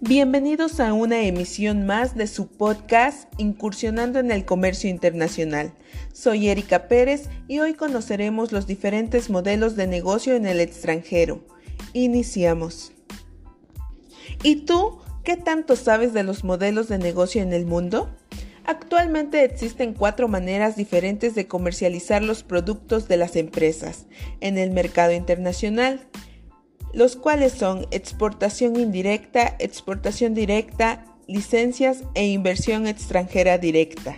Bienvenidos a una emisión más de su podcast Incursionando en el Comercio Internacional. Soy Erika Pérez y hoy conoceremos los diferentes modelos de negocio en el extranjero. Iniciamos. ¿Y tú qué tanto sabes de los modelos de negocio en el mundo? Actualmente existen cuatro maneras diferentes de comercializar los productos de las empresas en el mercado internacional, los cuales son exportación indirecta, exportación directa, licencias e inversión extranjera directa.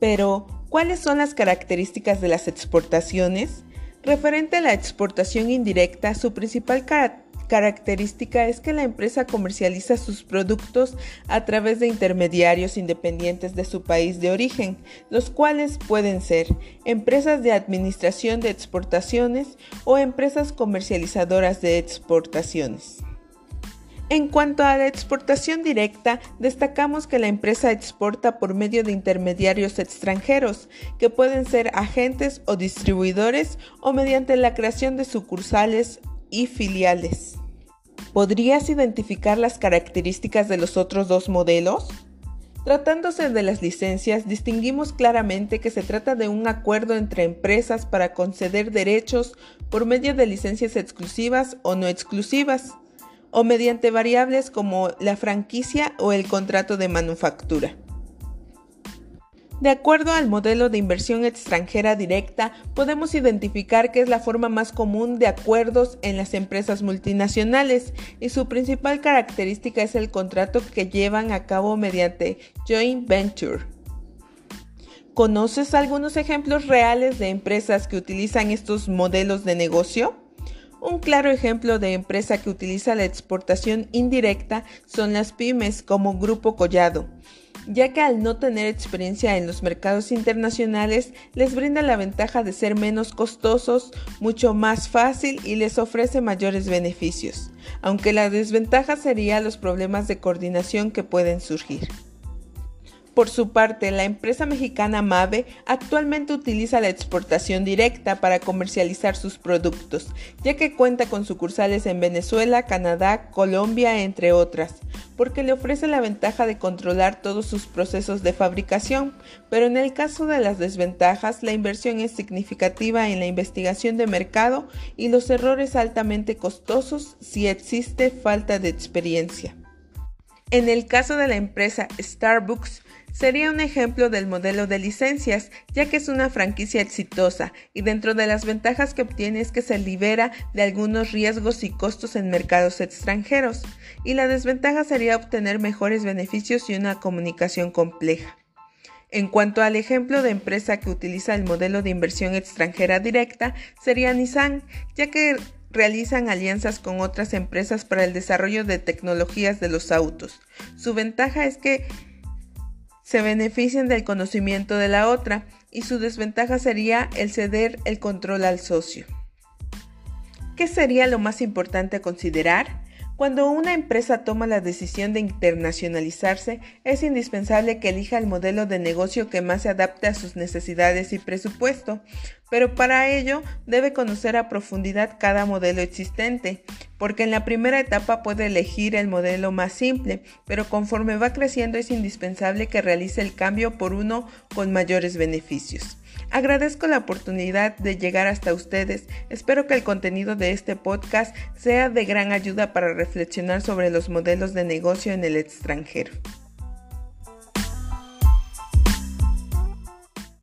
Pero, ¿cuáles son las características de las exportaciones? Referente a la exportación indirecta, su principal característica característica es que la empresa comercializa sus productos a través de intermediarios independientes de su país de origen, los cuales pueden ser empresas de administración de exportaciones o empresas comercializadoras de exportaciones. En cuanto a la exportación directa, destacamos que la empresa exporta por medio de intermediarios extranjeros, que pueden ser agentes o distribuidores o mediante la creación de sucursales y filiales. ¿Podrías identificar las características de los otros dos modelos? Tratándose de las licencias, distinguimos claramente que se trata de un acuerdo entre empresas para conceder derechos por medio de licencias exclusivas o no exclusivas, o mediante variables como la franquicia o el contrato de manufactura. De acuerdo al modelo de inversión extranjera directa, podemos identificar que es la forma más común de acuerdos en las empresas multinacionales y su principal característica es el contrato que llevan a cabo mediante joint venture. ¿Conoces algunos ejemplos reales de empresas que utilizan estos modelos de negocio? Un claro ejemplo de empresa que utiliza la exportación indirecta son las pymes como Grupo Collado ya que al no tener experiencia en los mercados internacionales les brinda la ventaja de ser menos costosos, mucho más fácil y les ofrece mayores beneficios, aunque la desventaja sería los problemas de coordinación que pueden surgir. Por su parte, la empresa mexicana Mave actualmente utiliza la exportación directa para comercializar sus productos, ya que cuenta con sucursales en Venezuela, Canadá, Colombia, entre otras, porque le ofrece la ventaja de controlar todos sus procesos de fabricación, pero en el caso de las desventajas, la inversión es significativa en la investigación de mercado y los errores altamente costosos si existe falta de experiencia. En el caso de la empresa Starbucks, sería un ejemplo del modelo de licencias, ya que es una franquicia exitosa y dentro de las ventajas que obtiene es que se libera de algunos riesgos y costos en mercados extranjeros, y la desventaja sería obtener mejores beneficios y una comunicación compleja. En cuanto al ejemplo de empresa que utiliza el modelo de inversión extranjera directa, sería Nissan, ya que realizan alianzas con otras empresas para el desarrollo de tecnologías de los autos. Su ventaja es que se benefician del conocimiento de la otra y su desventaja sería el ceder el control al socio. ¿Qué sería lo más importante considerar? Cuando una empresa toma la decisión de internacionalizarse, es indispensable que elija el modelo de negocio que más se adapte a sus necesidades y presupuesto, pero para ello debe conocer a profundidad cada modelo existente, porque en la primera etapa puede elegir el modelo más simple, pero conforme va creciendo es indispensable que realice el cambio por uno con mayores beneficios. Agradezco la oportunidad de llegar hasta ustedes. Espero que el contenido de este podcast sea de gran ayuda para reflexionar sobre los modelos de negocio en el extranjero.